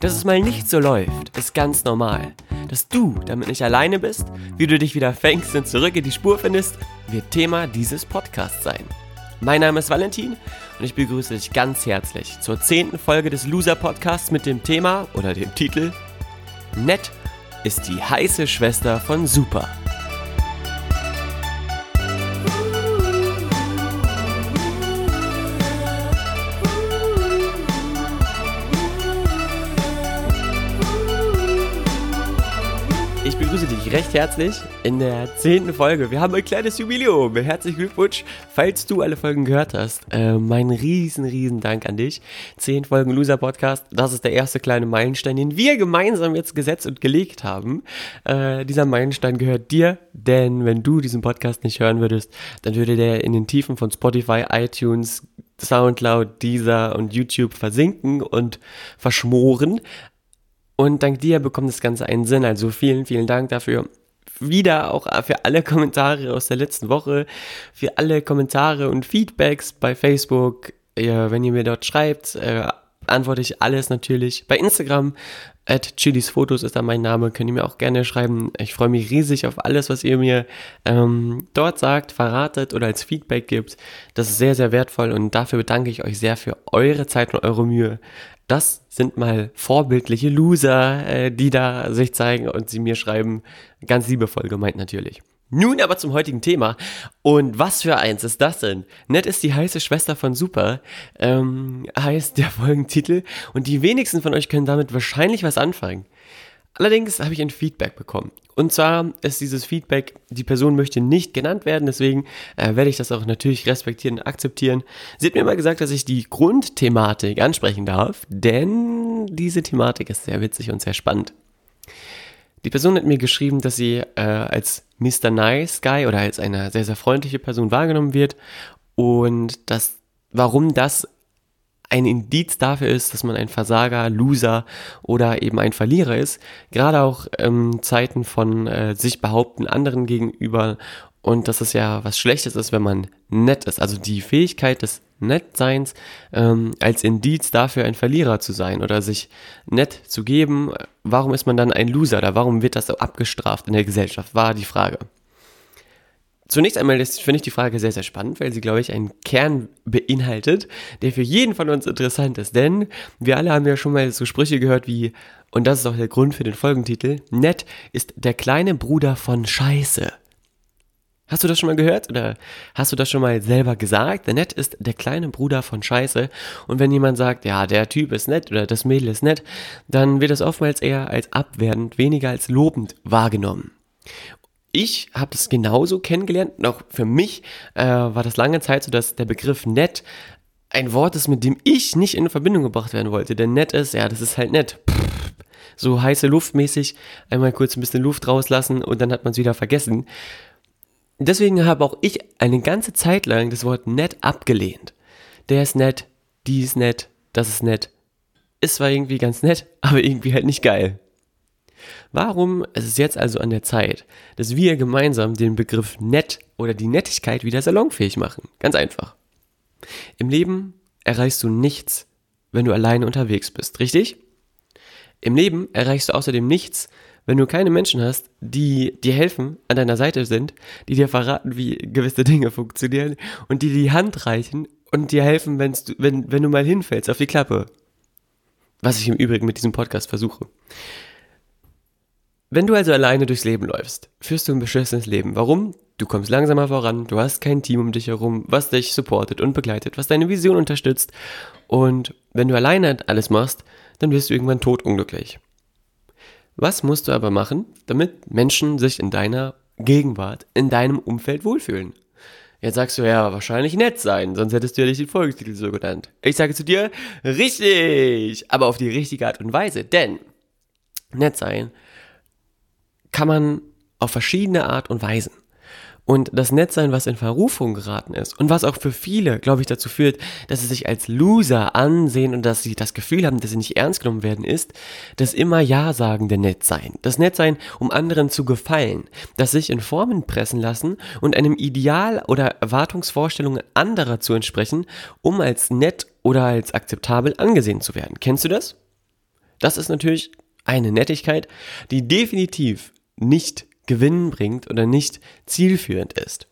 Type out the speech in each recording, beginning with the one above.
Dass es mal nicht so läuft, ist ganz normal. Dass du damit nicht alleine bist, wie du dich wieder fängst und zurück in die Spur findest, wird Thema dieses Podcasts sein. Mein Name ist Valentin und ich begrüße dich ganz herzlich zur zehnten Folge des Loser Podcasts mit dem Thema oder dem Titel Nett ist die heiße Schwester von Super. Recht herzlich in der zehnten Folge. Wir haben ein kleines Jubiläum. Herzlichen Glückwunsch, falls du alle Folgen gehört hast. Äh, mein riesen, riesen Dank an dich. Zehn Folgen Loser Podcast. Das ist der erste kleine Meilenstein, den wir gemeinsam jetzt gesetzt und gelegt haben. Äh, dieser Meilenstein gehört dir, denn wenn du diesen Podcast nicht hören würdest, dann würde der in den Tiefen von Spotify, iTunes, Soundcloud, Deezer und YouTube versinken und verschmoren. Und dank dir bekommt das Ganze einen Sinn. Also vielen, vielen Dank dafür. Wieder auch für alle Kommentare aus der letzten Woche, für alle Kommentare und Feedbacks bei Facebook. Ja, wenn ihr mir dort schreibt, äh, antworte ich alles natürlich. Bei Instagram, at chilisfotos ist da mein Name, könnt ihr mir auch gerne schreiben. Ich freue mich riesig auf alles, was ihr mir ähm, dort sagt, verratet oder als Feedback gibt. Das ist sehr, sehr wertvoll und dafür bedanke ich euch sehr für eure Zeit und eure Mühe das sind mal vorbildliche Loser, äh, die da sich zeigen und sie mir schreiben. Ganz liebevoll gemeint natürlich. Nun aber zum heutigen Thema. Und was für eins ist das denn? Nett ist die heiße Schwester von Super, ähm, heißt der Folgentitel. Und die wenigsten von euch können damit wahrscheinlich was anfangen. Allerdings habe ich ein Feedback bekommen. Und zwar ist dieses Feedback, die Person möchte nicht genannt werden, deswegen äh, werde ich das auch natürlich respektieren und akzeptieren. Sie hat mir immer gesagt, dass ich die Grundthematik ansprechen darf, denn diese Thematik ist sehr witzig und sehr spannend. Die Person hat mir geschrieben, dass sie äh, als Mr. Nice Guy oder als eine sehr, sehr freundliche Person wahrgenommen wird und dass, warum das ein Indiz dafür ist, dass man ein Versager, Loser oder eben ein Verlierer ist. Gerade auch ähm, Zeiten von äh, sich behaupten anderen gegenüber und dass es ja was Schlechtes ist, wenn man nett ist. Also die Fähigkeit des Nettseins ähm, als Indiz dafür, ein Verlierer zu sein oder sich nett zu geben. Warum ist man dann ein Loser oder warum wird das so abgestraft in der Gesellschaft, war die Frage. Zunächst einmal finde ich die Frage sehr, sehr spannend, weil sie, glaube ich, einen Kern beinhaltet, der für jeden von uns interessant ist. Denn wir alle haben ja schon mal so Sprüche gehört wie, und das ist auch der Grund für den Folgentitel, nett ist der kleine Bruder von Scheiße. Hast du das schon mal gehört oder hast du das schon mal selber gesagt? Der nett ist der kleine Bruder von Scheiße. Und wenn jemand sagt, ja, der Typ ist nett oder das Mädel ist nett, dann wird das oftmals eher als abwertend, weniger als lobend wahrgenommen ich habe das genauso kennengelernt. Auch für mich äh, war das lange Zeit so, dass der Begriff nett ein Wort ist, mit dem ich nicht in Verbindung gebracht werden wollte. Denn nett ist, ja, das ist halt nett. So heiße Luftmäßig, einmal kurz ein bisschen Luft rauslassen und dann hat man es wieder vergessen. Deswegen habe auch ich eine ganze Zeit lang das Wort nett abgelehnt. Der ist nett, die ist nett, das ist nett. Ist zwar irgendwie ganz nett, aber irgendwie halt nicht geil. Warum ist es jetzt also an der Zeit, dass wir gemeinsam den Begriff nett oder die Nettigkeit wieder salonfähig machen? Ganz einfach. Im Leben erreichst du nichts, wenn du alleine unterwegs bist, richtig? Im Leben erreichst du außerdem nichts, wenn du keine Menschen hast, die dir helfen, an deiner Seite sind, die dir verraten, wie gewisse Dinge funktionieren und die die Hand reichen und dir helfen, du, wenn, wenn du mal hinfällst auf die Klappe. Was ich im Übrigen mit diesem Podcast versuche. Wenn du also alleine durchs Leben läufst, führst du ein beschissenes Leben. Warum? Du kommst langsamer voran, du hast kein Team um dich herum, was dich supportet und begleitet, was deine Vision unterstützt. Und wenn du alleine alles machst, dann wirst du irgendwann totunglücklich. Was musst du aber machen, damit Menschen sich in deiner Gegenwart, in deinem Umfeld wohlfühlen? Jetzt sagst du ja wahrscheinlich nett sein, sonst hättest du ja nicht den Folgetitel so genannt. Ich sage zu dir, richtig, aber auf die richtige Art und Weise, denn nett sein kann man auf verschiedene Art und Weisen. Und das Nettsein, was in Verrufung geraten ist und was auch für viele, glaube ich, dazu führt, dass sie sich als Loser ansehen und dass sie das Gefühl haben, dass sie nicht ernst genommen werden, ist das immer Ja-sagende Nettsein. Das Nettsein, um anderen zu gefallen. Das sich in Formen pressen lassen und einem Ideal oder Erwartungsvorstellungen anderer zu entsprechen, um als nett oder als akzeptabel angesehen zu werden. Kennst du das? Das ist natürlich eine Nettigkeit, die definitiv nicht Gewinn bringt oder nicht zielführend ist.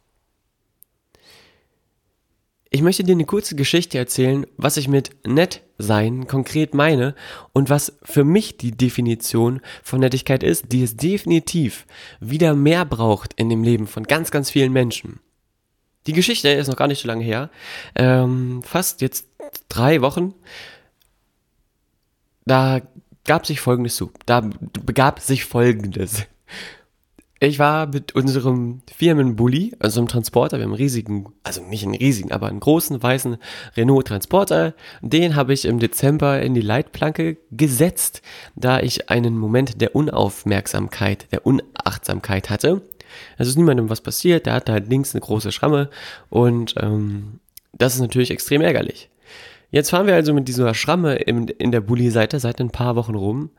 Ich möchte dir eine kurze Geschichte erzählen, was ich mit nett sein konkret meine und was für mich die Definition von Nettigkeit ist, die es definitiv wieder mehr braucht in dem Leben von ganz, ganz vielen Menschen. Die Geschichte ist noch gar nicht so lange her, ähm, fast jetzt drei Wochen. Da gab sich Folgendes zu. Da begab sich Folgendes. Ich war mit unserem Firmenbully, also einem Transporter, wir haben einen riesigen, also nicht einen riesigen, aber einen großen weißen Renault Transporter. Den habe ich im Dezember in die Leitplanke gesetzt, da ich einen Moment der Unaufmerksamkeit, der Unachtsamkeit hatte. Es ist niemandem was passiert, der hatte halt links eine große Schramme und ähm, das ist natürlich extrem ärgerlich. Jetzt fahren wir also mit dieser Schramme in, in der Bulli-Seite seit ein paar Wochen rum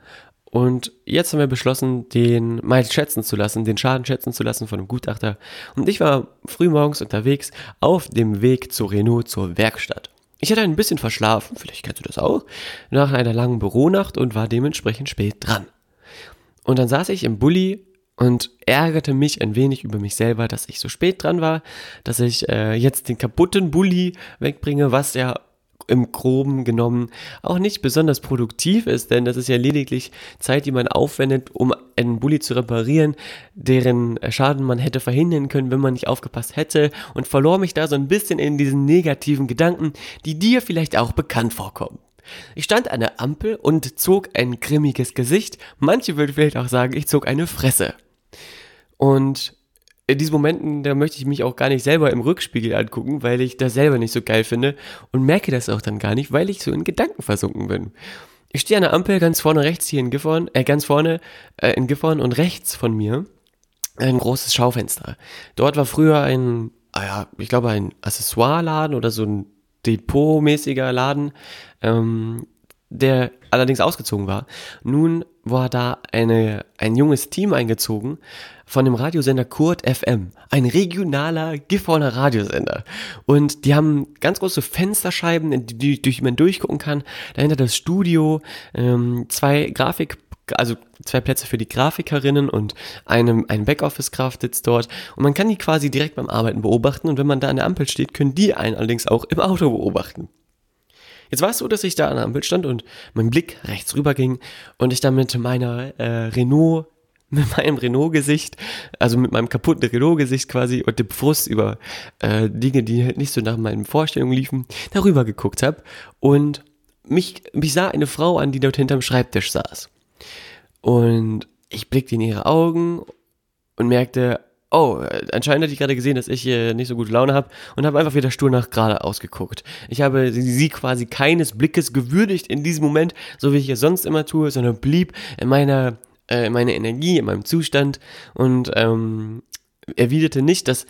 und jetzt haben wir beschlossen, den mal schätzen zu lassen, den Schaden schätzen zu lassen von einem Gutachter. Und ich war frühmorgens unterwegs auf dem Weg zu Renault zur Werkstatt. Ich hatte ein bisschen verschlafen, vielleicht kennst du das auch, nach einer langen Büronacht und war dementsprechend spät dran. Und dann saß ich im Bulli und ärgerte mich ein wenig über mich selber, dass ich so spät dran war, dass ich äh, jetzt den kaputten Bulli wegbringe, was ja im Groben genommen auch nicht besonders produktiv ist, denn das ist ja lediglich Zeit, die man aufwendet, um einen Bulli zu reparieren, deren Schaden man hätte verhindern können, wenn man nicht aufgepasst hätte und verlor mich da so ein bisschen in diesen negativen Gedanken, die dir vielleicht auch bekannt vorkommen. Ich stand an der Ampel und zog ein grimmiges Gesicht. Manche würden vielleicht auch sagen, ich zog eine Fresse. Und in diesen Momenten, da möchte ich mich auch gar nicht selber im Rückspiegel angucken, weil ich das selber nicht so geil finde und merke das auch dann gar nicht, weil ich so in Gedanken versunken bin. Ich stehe an der Ampel ganz vorne rechts hier in Gifhorn, äh, ganz vorne äh, in Gifhorn und rechts von mir ein großes Schaufenster. Dort war früher ein, ah ja, ich glaube ein Accessoireladen oder so ein Depotmäßiger Laden, ähm, der allerdings ausgezogen war. Nun war da eine, ein junges Team eingezogen von dem Radiosender Kurt FM, ein regionaler Gifhorner Radiosender. Und die haben ganz große Fensterscheiben, die, durch die man durchgucken kann. Dahinter das Studio, ähm, zwei Grafik also zwei Plätze für die Grafikerinnen und einem, ein Backoffice-Kraft sitzt dort. Und man kann die quasi direkt beim Arbeiten beobachten. Und wenn man da an der Ampel steht, können die einen allerdings auch im Auto beobachten. Jetzt war es so, dass ich da an der Ampel stand und mein Blick rechts rüber ging und ich dann mit meiner äh, Renault mit meinem Renault-Gesicht, also mit meinem kaputten Renault-Gesicht quasi und dem Frust über äh, Dinge, die halt nicht so nach meinen Vorstellungen liefen, darüber geguckt habe und mich, mich sah eine Frau an, die dort hinterm Schreibtisch saß. Und ich blickte in ihre Augen und merkte, oh, anscheinend hatte ich gerade gesehen, dass ich äh, nicht so gute Laune habe und habe einfach wieder stur nach gerade ausgeguckt. Ich habe sie quasi keines Blickes gewürdigt in diesem Moment, so wie ich es sonst immer tue, sondern blieb in meiner, äh, in meiner Energie, in meinem Zustand und ähm, erwiderte nicht das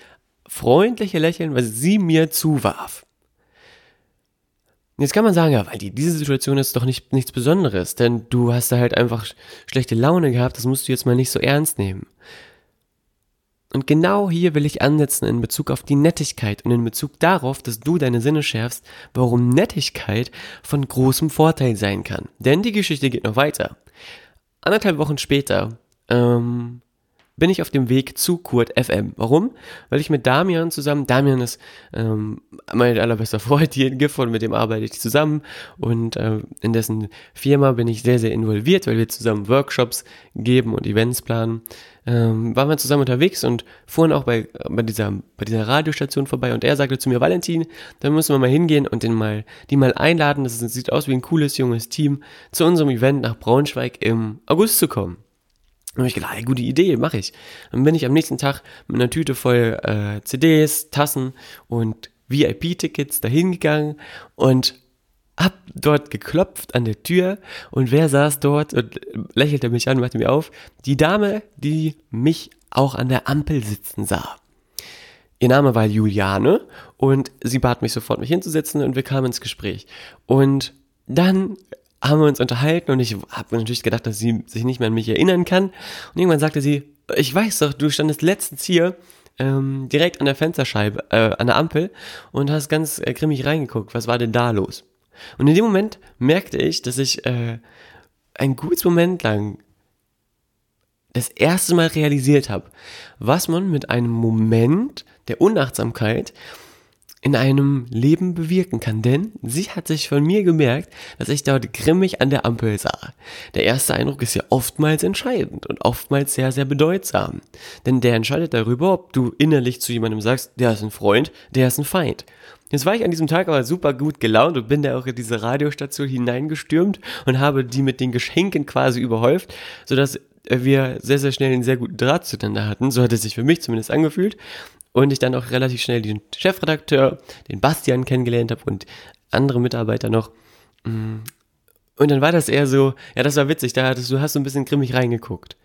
freundliche Lächeln, was sie mir zuwarf. Jetzt kann man sagen, ja, weil die, diese Situation ist doch nicht, nichts Besonderes, denn du hast da halt einfach schlechte Laune gehabt, das musst du jetzt mal nicht so ernst nehmen. Und genau hier will ich ansetzen in Bezug auf die Nettigkeit und in Bezug darauf, dass du deine Sinne schärfst, warum Nettigkeit von großem Vorteil sein kann. Denn die Geschichte geht noch weiter. Anderthalb Wochen später ähm, bin ich auf dem Weg zu Kurt FM. Warum? Weil ich mit Damian zusammen, Damian ist ähm, mein allerbester Freund hier in Gifhorn, mit dem arbeite ich zusammen und äh, in dessen Firma bin ich sehr, sehr involviert, weil wir zusammen Workshops geben und Events planen. Ähm, waren wir zusammen unterwegs und fuhren auch bei, bei, dieser, bei dieser Radiostation vorbei und er sagte zu mir, Valentin, da müssen wir mal hingehen und den mal, die mal einladen, das sieht aus wie ein cooles junges Team, zu unserem Event nach Braunschweig im August zu kommen. Und ich gedacht, hey, gute Idee, mache ich. Dann bin ich am nächsten Tag mit einer Tüte voll äh, CDs, Tassen und VIP-Tickets dahin gegangen und hab dort geklopft an der Tür und wer saß dort und lächelte mich an, machte mir auf? Die Dame, die mich auch an der Ampel sitzen sah. Ihr Name war Juliane und sie bat mich sofort, mich hinzusetzen und wir kamen ins Gespräch. Und dann haben wir uns unterhalten und ich habe natürlich gedacht, dass sie sich nicht mehr an mich erinnern kann. Und irgendwann sagte sie, ich weiß doch, du standest letztens hier ähm, direkt an der Fensterscheibe, äh, an der Ampel und hast ganz äh, grimmig reingeguckt. Was war denn da los? Und in dem Moment merkte ich, dass ich äh, ein gutes Moment lang das erste Mal realisiert habe, was man mit einem Moment der Unachtsamkeit in einem Leben bewirken kann. Denn sie hat sich von mir gemerkt, dass ich dort grimmig an der Ampel sah. Der erste Eindruck ist ja oftmals entscheidend und oftmals sehr, sehr bedeutsam. Denn der entscheidet darüber, ob du innerlich zu jemandem sagst, der ist ein Freund, der ist ein Feind. Jetzt war ich an diesem Tag aber super gut gelaunt und bin da auch in diese Radiostation hineingestürmt und habe die mit den Geschenken quasi überhäuft, sodass wir sehr, sehr schnell einen sehr guten Draht zueinander hatten. So hat es sich für mich zumindest angefühlt. Und ich dann auch relativ schnell den Chefredakteur, den Bastian kennengelernt habe und andere Mitarbeiter noch. Mm. Und dann war das eher so, ja, das war witzig, da hattest du hast so ein bisschen grimmig reingeguckt.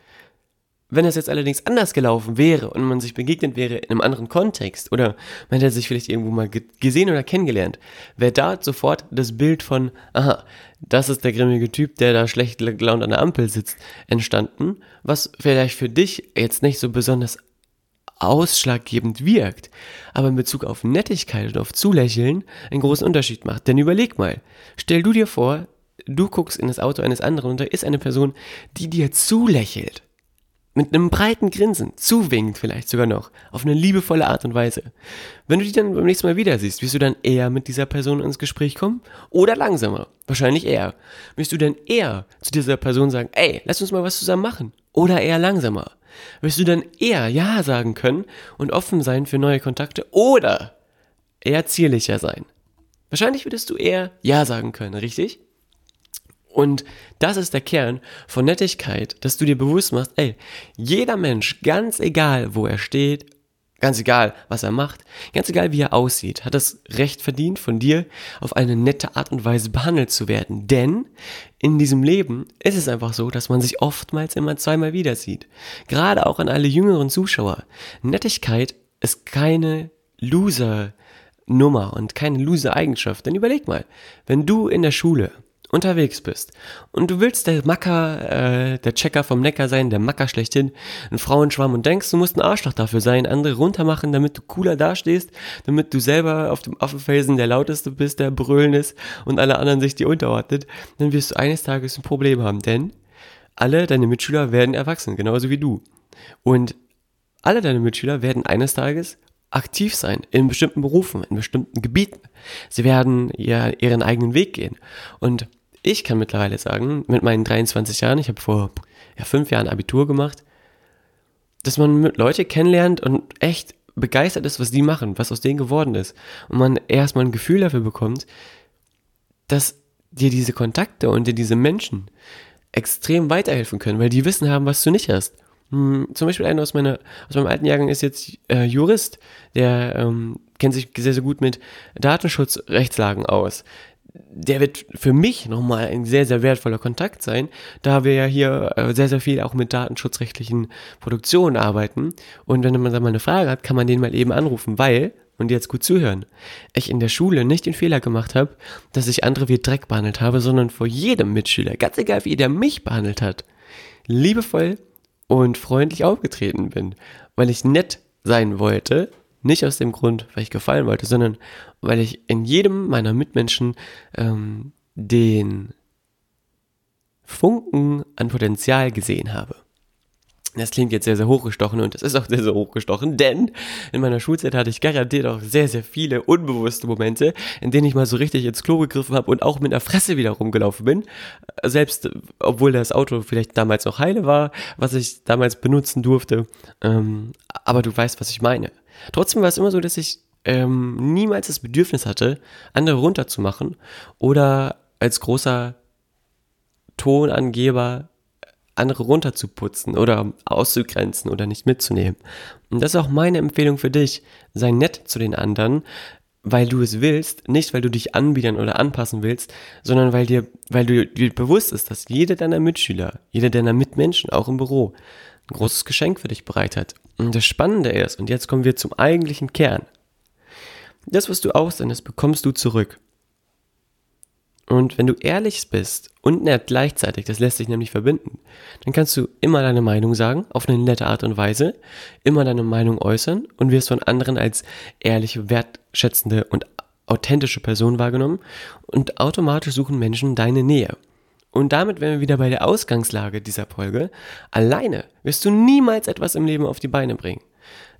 Wenn das jetzt allerdings anders gelaufen wäre und man sich begegnet wäre in einem anderen Kontext oder man hätte sich vielleicht irgendwo mal gesehen oder kennengelernt, wäre da sofort das Bild von, aha, das ist der grimmige Typ, der da schlecht gelaunt an der Ampel sitzt, entstanden, was vielleicht für dich jetzt nicht so besonders ausschlaggebend wirkt, aber in Bezug auf Nettigkeit und auf Zulächeln einen großen Unterschied macht. Denn überleg mal, stell du dir vor, du guckst in das Auto eines anderen und da ist eine Person, die dir zulächelt mit einem breiten Grinsen, zuwinkt vielleicht sogar noch, auf eine liebevolle Art und Weise. Wenn du die dann beim nächsten Mal wieder siehst, wirst du dann eher mit dieser Person ins Gespräch kommen oder langsamer? Wahrscheinlich eher. Wirst du dann eher zu dieser Person sagen, ey, lass uns mal was zusammen machen? Oder eher langsamer? Wirst du dann eher Ja sagen können und offen sein für neue Kontakte oder eher zierlicher sein? Wahrscheinlich würdest du eher Ja sagen können, richtig? Und das ist der Kern von Nettigkeit, dass du dir bewusst machst, ey, jeder Mensch, ganz egal, wo er steht, ganz egal, was er macht, ganz egal, wie er aussieht, hat das Recht verdient, von dir auf eine nette Art und Weise behandelt zu werden. Denn in diesem Leben ist es einfach so, dass man sich oftmals immer zweimal wieder sieht. Gerade auch an alle jüngeren Zuschauer. Nettigkeit ist keine Loser Nummer und keine Loser Eigenschaft. Denn überleg mal, wenn du in der Schule unterwegs bist und du willst der Macker, äh, der Checker vom Neckar sein, der Macker schlechthin, ein Frauenschwamm und denkst, du musst ein Arschloch dafür sein, andere runtermachen, damit du cooler dastehst, damit du selber auf dem Affenfelsen der lauteste bist, der brüllen ist und alle anderen sich dir unterordnet, dann wirst du eines Tages ein Problem haben, denn alle deine Mitschüler werden erwachsen, genauso wie du. Und alle deine Mitschüler werden eines Tages aktiv sein in bestimmten Berufen, in bestimmten Gebieten. Sie werden ihr, ihren eigenen Weg gehen. Und ich kann mittlerweile sagen, mit meinen 23 Jahren, ich habe vor ja, fünf Jahren Abitur gemacht, dass man mit Leute kennenlernt und echt begeistert ist, was die machen, was aus denen geworden ist. Und man erstmal ein Gefühl dafür bekommt, dass dir diese Kontakte und dir diese Menschen extrem weiterhelfen können, weil die Wissen haben, was du nicht hast. Hm, zum Beispiel einer aus, meiner, aus meinem alten Jahrgang ist jetzt äh, Jurist, der ähm, kennt sich sehr, sehr gut mit Datenschutzrechtslagen aus der wird für mich nochmal ein sehr, sehr wertvoller Kontakt sein, da wir ja hier äh, sehr, sehr viel auch mit datenschutzrechtlichen Produktionen arbeiten. Und wenn man da mal eine Frage hat, kann man den mal eben anrufen, weil, und jetzt gut zuhören, ich in der Schule nicht den Fehler gemacht habe, dass ich andere wie Dreck behandelt habe, sondern vor jedem Mitschüler, ganz egal wie der mich behandelt hat, liebevoll und freundlich aufgetreten bin, weil ich nett sein wollte nicht aus dem Grund, weil ich gefallen wollte, sondern weil ich in jedem meiner Mitmenschen ähm, den Funken an Potenzial gesehen habe. Das klingt jetzt sehr, sehr hochgestochen und das ist auch sehr, sehr hochgestochen, denn in meiner Schulzeit hatte ich garantiert auch sehr, sehr viele unbewusste Momente, in denen ich mal so richtig ins Klo gegriffen habe und auch mit der Fresse wieder rumgelaufen bin. Selbst, obwohl das Auto vielleicht damals noch heile war, was ich damals benutzen durfte. Ähm, aber du weißt, was ich meine. Trotzdem war es immer so, dass ich ähm, niemals das Bedürfnis hatte, andere runterzumachen oder als großer Tonangeber andere runterzuputzen oder auszugrenzen oder nicht mitzunehmen. Und das ist auch meine Empfehlung für dich. Sei nett zu den anderen. weil du es willst, nicht weil du dich anbiedern oder anpassen willst, sondern weil dir, weil du dir bewusst ist, dass jeder deiner Mitschüler, jeder deiner Mitmenschen, auch im Büro, ein großes Geschenk für dich bereit hat. Und das Spannende ist, und jetzt kommen wir zum eigentlichen Kern. Das, was du aussendest, bekommst du zurück. Und wenn du ehrlich bist und nett gleichzeitig, das lässt sich nämlich verbinden, dann kannst du immer deine Meinung sagen, auf eine nette Art und Weise, immer deine Meinung äußern und wirst von anderen als ehrliche, wertschätzende und authentische Person wahrgenommen und automatisch suchen Menschen deine Nähe. Und damit wären wir wieder bei der Ausgangslage dieser Folge. Alleine wirst du niemals etwas im Leben auf die Beine bringen.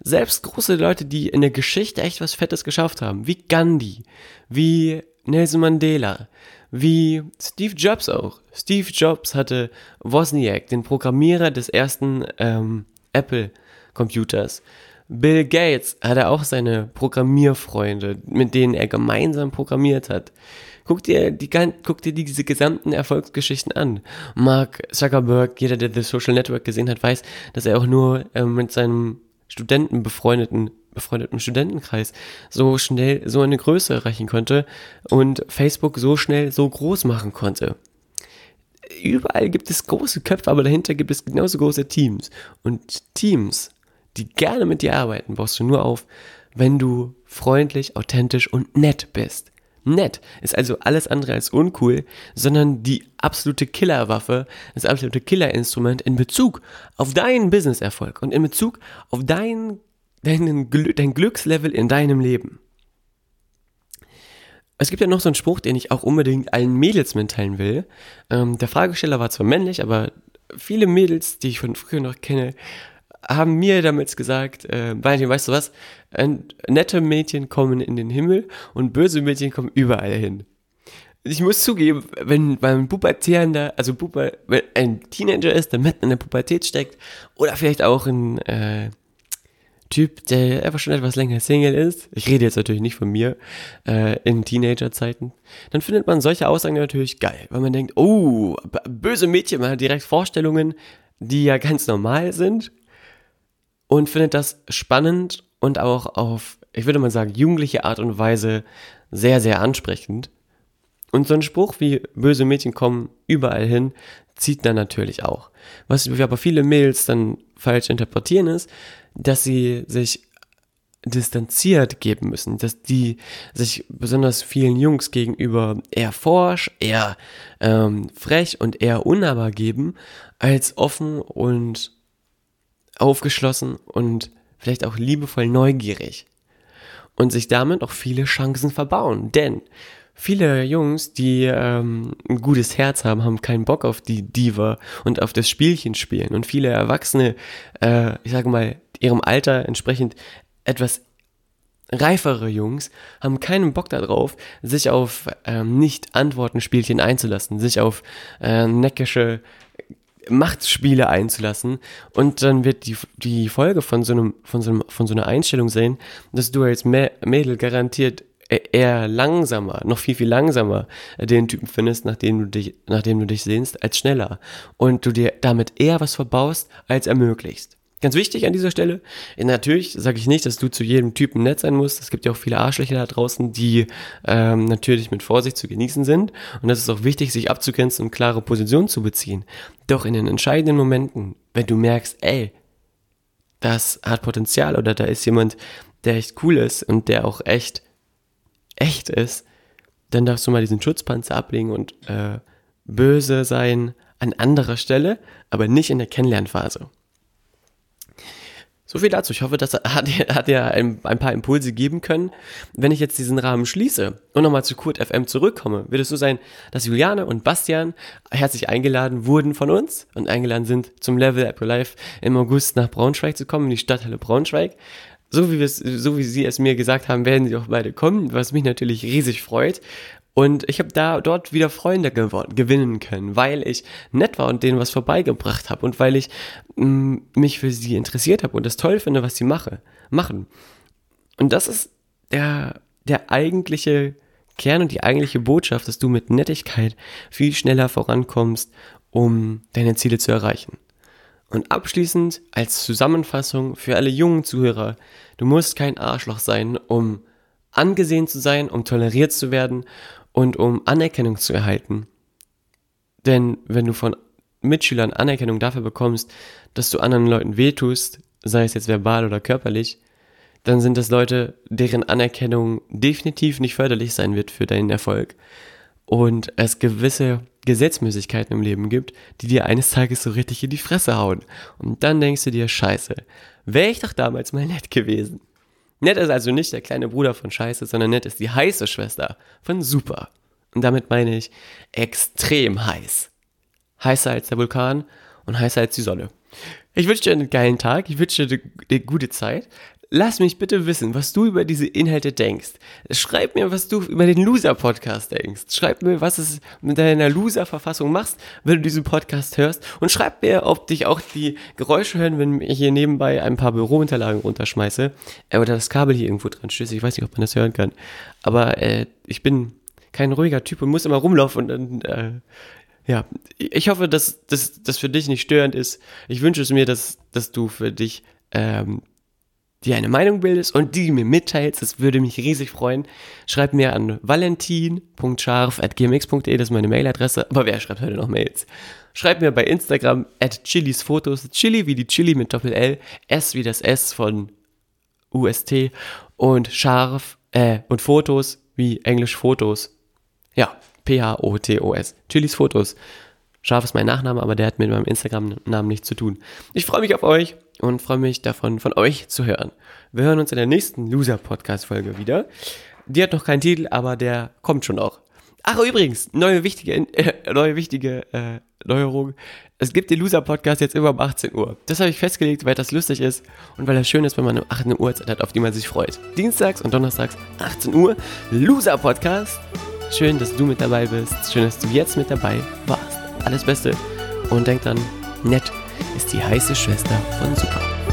Selbst große Leute, die in der Geschichte echt was Fettes geschafft haben, wie Gandhi, wie Nelson Mandela, wie Steve Jobs auch. Steve Jobs hatte Wozniak, den Programmierer des ersten ähm, Apple-Computers. Bill Gates hatte auch seine Programmierfreunde, mit denen er gemeinsam programmiert hat. Guck dir, die, guck dir diese gesamten Erfolgsgeschichten an. Mark Zuckerberg, jeder, der The Social Network gesehen hat, weiß, dass er auch nur äh, mit seinem Studenten befreundeten befreundeten Studentenkreis so schnell so eine Größe erreichen konnte und Facebook so schnell so groß machen konnte. Überall gibt es große Köpfe, aber dahinter gibt es genauso große Teams. Und Teams, die gerne mit dir arbeiten, baust du nur auf, wenn du freundlich, authentisch und nett bist. Nett ist also alles andere als uncool, sondern die absolute Killerwaffe, das absolute Killerinstrument in Bezug auf deinen Businesserfolg und in Bezug auf dein, deinen, dein Glückslevel in deinem Leben. Es gibt ja noch so einen Spruch, den ich auch unbedingt allen Mädels mitteilen will. Ähm, der Fragesteller war zwar männlich, aber viele Mädels, die ich von früher noch kenne, haben mir damals gesagt, äh, weißt du was? nette Mädchen kommen in den Himmel und böse Mädchen kommen überall hin. Ich muss zugeben, wenn beim Pubertierender, also Puber, wenn ein Teenager ist, der mitten in der Pubertät steckt, oder vielleicht auch ein äh, Typ, der einfach schon etwas länger Single ist, ich rede jetzt natürlich nicht von mir, äh, in Teenagerzeiten, dann findet man solche Aussagen natürlich geil, weil man denkt, oh, böse Mädchen, man hat direkt Vorstellungen, die ja ganz normal sind und findet das spannend und auch auf, ich würde mal sagen, jugendliche Art und Weise sehr, sehr ansprechend. Und so ein Spruch wie böse Mädchen kommen überall hin, zieht dann natürlich auch. Was aber viele Mails dann falsch interpretieren ist, dass sie sich distanziert geben müssen, dass die sich besonders vielen Jungs gegenüber eher forsch, eher ähm, frech und eher unnahbar geben, als offen und aufgeschlossen und vielleicht auch liebevoll neugierig. Und sich damit auch viele Chancen verbauen. Denn viele Jungs, die ähm, ein gutes Herz haben, haben keinen Bock auf die Diva und auf das Spielchen spielen. Und viele Erwachsene, äh, ich sage mal, ihrem Alter entsprechend etwas reifere Jungs haben keinen Bock darauf, sich auf ähm, Nicht-Antworten-Spielchen einzulassen, sich auf äh, neckische Machtspiele einzulassen und dann wird die, die Folge von so, einem, von, so einem, von so einer Einstellung sein, dass du als Mädel garantiert e-, eher langsamer, noch viel, viel langsamer den Typen findest, nachdem du dich, nachdem du dich sehnst, als schneller. Und du dir damit eher was verbaust, als ermöglichst. Ganz wichtig an dieser Stelle, natürlich sage ich nicht, dass du zu jedem Typen nett sein musst. Es gibt ja auch viele Arschlöcher da draußen, die ähm, natürlich mit Vorsicht zu genießen sind. Und das ist auch wichtig, sich abzugrenzen und klare Positionen zu beziehen. Doch in den entscheidenden Momenten, wenn du merkst, ey, das hat Potenzial oder da ist jemand, der echt cool ist und der auch echt, echt ist, dann darfst du mal diesen Schutzpanzer ablegen und äh, böse sein an anderer Stelle, aber nicht in der Kennenlernphase. So viel dazu. Ich hoffe, das hat, hat dir ein, ein, paar Impulse geben können. Wenn ich jetzt diesen Rahmen schließe und nochmal zu Kurt FM zurückkomme, wird es so sein, dass Juliane und Bastian herzlich eingeladen wurden von uns und eingeladen sind, zum Level Apple Life im August nach Braunschweig zu kommen, in die Stadthalle Braunschweig. So wie, so wie sie es mir gesagt haben, werden sie auch beide kommen, was mich natürlich riesig freut. Und ich habe da dort wieder Freunde gewinnen können, weil ich nett war und denen was vorbeigebracht habe und weil ich mm, mich für sie interessiert habe und das toll finde, was sie mache, machen. Und das ist der, der eigentliche Kern und die eigentliche Botschaft, dass du mit Nettigkeit viel schneller vorankommst, um deine Ziele zu erreichen. Und abschließend als Zusammenfassung für alle jungen Zuhörer, du musst kein Arschloch sein, um angesehen zu sein, um toleriert zu werden und um Anerkennung zu erhalten. Denn wenn du von Mitschülern Anerkennung dafür bekommst, dass du anderen Leuten wehtust, sei es jetzt verbal oder körperlich, dann sind das Leute, deren Anerkennung definitiv nicht förderlich sein wird für deinen Erfolg. Und es gewisse Gesetzmäßigkeiten im Leben gibt, die dir eines Tages so richtig in die Fresse hauen. Und dann denkst du dir, scheiße, wäre ich doch damals mal nett gewesen. Nett ist also nicht der kleine Bruder von Scheiße, sondern nett ist die heiße Schwester von Super. Und damit meine ich extrem heiß. Heißer als der Vulkan und heißer als die Sonne. Ich wünsche dir einen geilen Tag, ich wünsche dir eine gute Zeit. Lass mich bitte wissen, was du über diese Inhalte denkst. Schreib mir, was du über den Loser-Podcast denkst. Schreib mir, was es mit deiner Loser-Verfassung machst, wenn du diesen Podcast hörst. Und schreib mir, ob dich auch die Geräusche hören, wenn ich hier nebenbei ein paar Bürounterlagen runterschmeiße. Äh, oder das Kabel hier irgendwo dran stößt. Ich weiß nicht, ob man das hören kann. Aber äh, ich bin kein ruhiger Typ und muss immer rumlaufen und dann, äh, ja, ich hoffe, dass das für dich nicht störend ist. Ich wünsche es mir, dass, dass du für dich ähm, dir eine Meinung bildest und die mir mitteilst. Das würde mich riesig freuen. Schreib mir an valentin.scharf.gmx.de, das ist meine Mailadresse. Aber wer schreibt heute noch Mails? Schreib mir bei Instagram at chilisfotos, Chili wie die Chili mit Doppel-L, S wie das S von UST und scharf, äh, und Fotos wie Englisch Fotos. Ja, P-H-O-T-O-S. Chilis Fotos. Scharf ist mein Nachname, aber der hat mit meinem Instagram-Namen nichts zu tun. Ich freue mich auf euch und freue mich davon, von euch zu hören. Wir hören uns in der nächsten Loser-Podcast-Folge wieder. Die hat noch keinen Titel, aber der kommt schon auch. Ach, übrigens, neue wichtige, äh, neue wichtige äh, Neuerung. Es gibt den Loser-Podcast jetzt immer um 18 Uhr. Das habe ich festgelegt, weil das lustig ist und weil das schön ist, wenn man um 18 Uhr Zeit hat, auf die man sich freut. Dienstags und Donnerstags 18 Uhr Loser-Podcast. Schön, dass du mit dabei bist. Schön, dass du jetzt mit dabei warst. Alles Beste und denk dann, nett ist die heiße Schwester von Super.